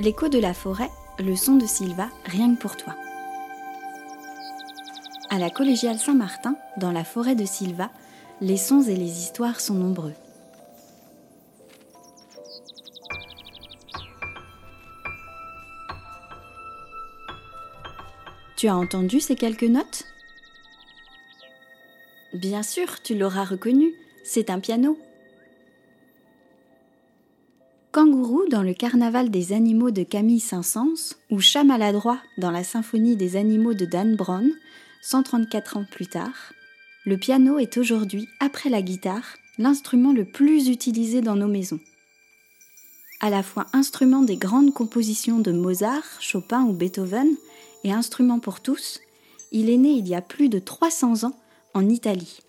L'écho de la forêt, le son de Silva, rien que pour toi. À la collégiale Saint-Martin, dans la forêt de Silva, les sons et les histoires sont nombreux. Tu as entendu ces quelques notes? Bien sûr, tu l'auras reconnu, c'est un piano. Kangourou dans le Carnaval des animaux de Camille Saint-Saëns ou Chat maladroit dans la Symphonie des animaux de Dan Brown, 134 ans plus tard, le piano est aujourd'hui, après la guitare, l'instrument le plus utilisé dans nos maisons. À la fois instrument des grandes compositions de Mozart, Chopin ou Beethoven et instrument pour tous, il est né il y a plus de 300 ans en Italie.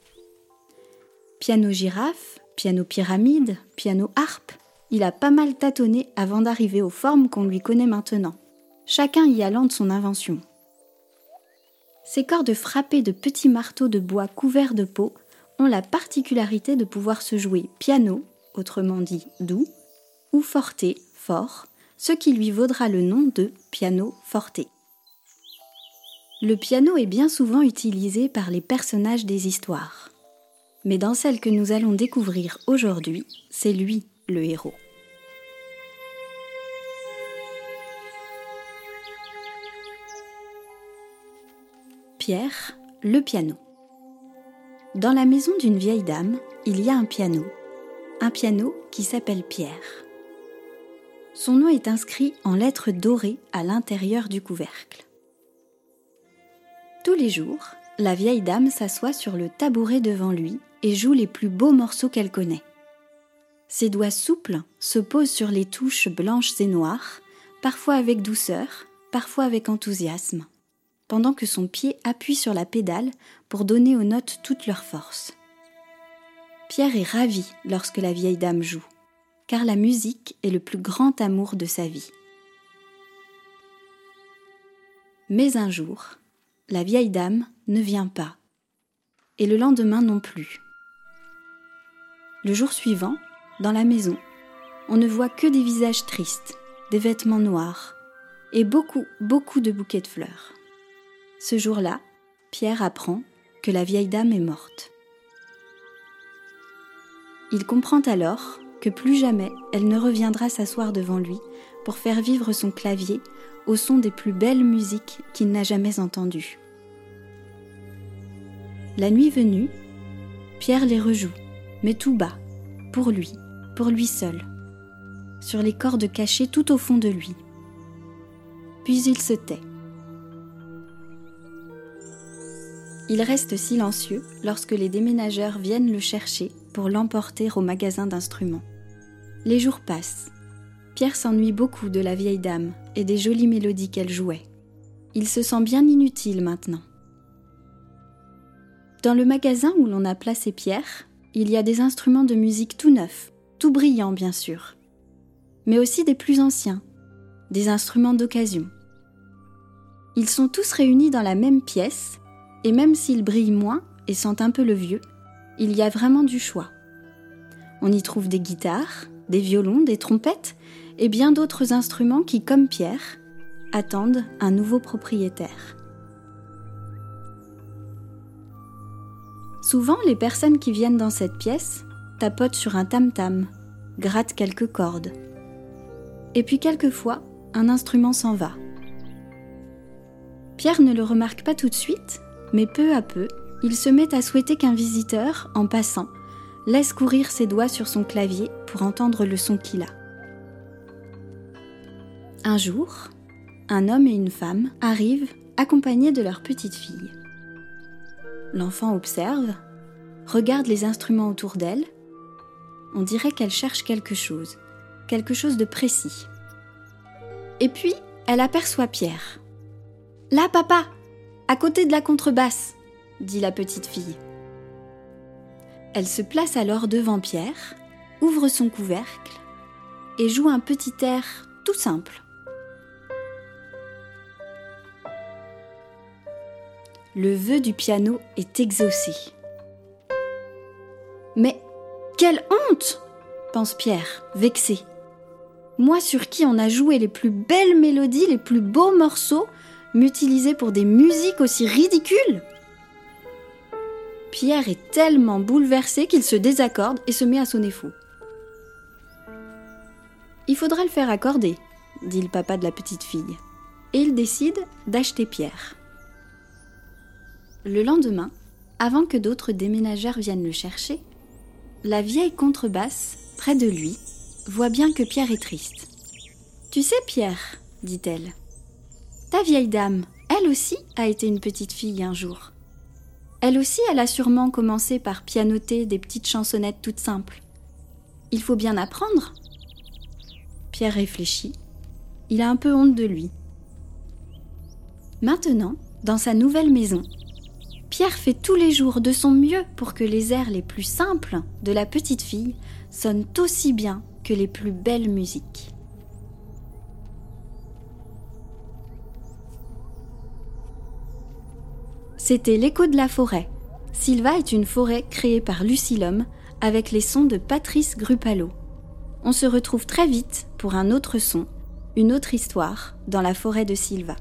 Piano girafe, piano pyramide, piano harpe, il a pas mal tâtonné avant d'arriver aux formes qu'on lui connaît maintenant, chacun y allant de son invention. Ces cordes frappées de petits marteaux de bois couverts de peau ont la particularité de pouvoir se jouer piano, autrement dit doux, ou forte, fort, ce qui lui vaudra le nom de piano forte. Le piano est bien souvent utilisé par les personnages des histoires. Mais dans celle que nous allons découvrir aujourd'hui, c'est lui le héros. Pierre, le piano. Dans la maison d'une vieille dame, il y a un piano. Un piano qui s'appelle Pierre. Son nom est inscrit en lettres dorées à l'intérieur du couvercle. Tous les jours, la vieille dame s'assoit sur le tabouret devant lui et joue les plus beaux morceaux qu'elle connaît. Ses doigts souples se posent sur les touches blanches et noires, parfois avec douceur, parfois avec enthousiasme, pendant que son pied appuie sur la pédale pour donner aux notes toute leur force. Pierre est ravi lorsque la vieille dame joue, car la musique est le plus grand amour de sa vie. Mais un jour, la vieille dame ne vient pas, et le lendemain non plus. Le jour suivant, dans la maison, on ne voit que des visages tristes, des vêtements noirs et beaucoup, beaucoup de bouquets de fleurs. Ce jour-là, Pierre apprend que la vieille dame est morte. Il comprend alors que plus jamais elle ne reviendra s'asseoir devant lui pour faire vivre son clavier au son des plus belles musiques qu'il n'a jamais entendues. La nuit venue, Pierre les rejoue, mais tout bas, pour lui, pour lui seul, sur les cordes cachées tout au fond de lui. Puis il se tait. Il reste silencieux lorsque les déménageurs viennent le chercher pour l'emporter au magasin d'instruments. Les jours passent. Pierre s'ennuie beaucoup de la vieille dame et des jolies mélodies qu'elle jouait. Il se sent bien inutile maintenant. Dans le magasin où l'on a placé Pierre, il y a des instruments de musique tout neufs, tout brillants bien sûr, mais aussi des plus anciens, des instruments d'occasion. Ils sont tous réunis dans la même pièce, et même s'ils brillent moins et sentent un peu le vieux, il y a vraiment du choix. On y trouve des guitares, des violons, des trompettes et bien d'autres instruments qui, comme Pierre, attendent un nouveau propriétaire. Souvent, les personnes qui viennent dans cette pièce tapotent sur un tam-tam, grattent quelques cordes. Et puis quelquefois, un instrument s'en va. Pierre ne le remarque pas tout de suite, mais peu à peu, il se met à souhaiter qu'un visiteur, en passant, laisse courir ses doigts sur son clavier pour entendre le son qu'il a. Un jour, un homme et une femme arrivent accompagnés de leur petite fille. L'enfant observe, regarde les instruments autour d'elle. On dirait qu'elle cherche quelque chose, quelque chose de précis. Et puis, elle aperçoit Pierre. Là, papa, à côté de la contrebasse, dit la petite fille. Elle se place alors devant Pierre, ouvre son couvercle et joue un petit air tout simple. Le vœu du piano est exaucé. Mais quelle honte pense Pierre, vexé. Moi sur qui on a joué les plus belles mélodies, les plus beaux morceaux, m'utiliser pour des musiques aussi ridicules Pierre est tellement bouleversé qu'il se désaccorde et se met à sonner fou. Il faudra le faire accorder, dit le papa de la petite fille, et il décide d'acheter Pierre. Le lendemain, avant que d'autres déménageurs viennent le chercher, la vieille contrebasse, près de lui, voit bien que Pierre est triste. Tu sais, Pierre, dit-elle, ta vieille dame, elle aussi a été une petite fille un jour. Elle aussi, elle a sûrement commencé par pianoter des petites chansonnettes toutes simples. Il faut bien apprendre. Pierre réfléchit. Il a un peu honte de lui. Maintenant, dans sa nouvelle maison, Pierre fait tous les jours de son mieux pour que les airs les plus simples de la petite fille sonnent aussi bien que les plus belles musiques. C'était l'écho de la forêt. Sylva est une forêt créée par Lucilum avec les sons de Patrice Grupalo. On se retrouve très vite pour un autre son, une autre histoire dans la forêt de Sylva.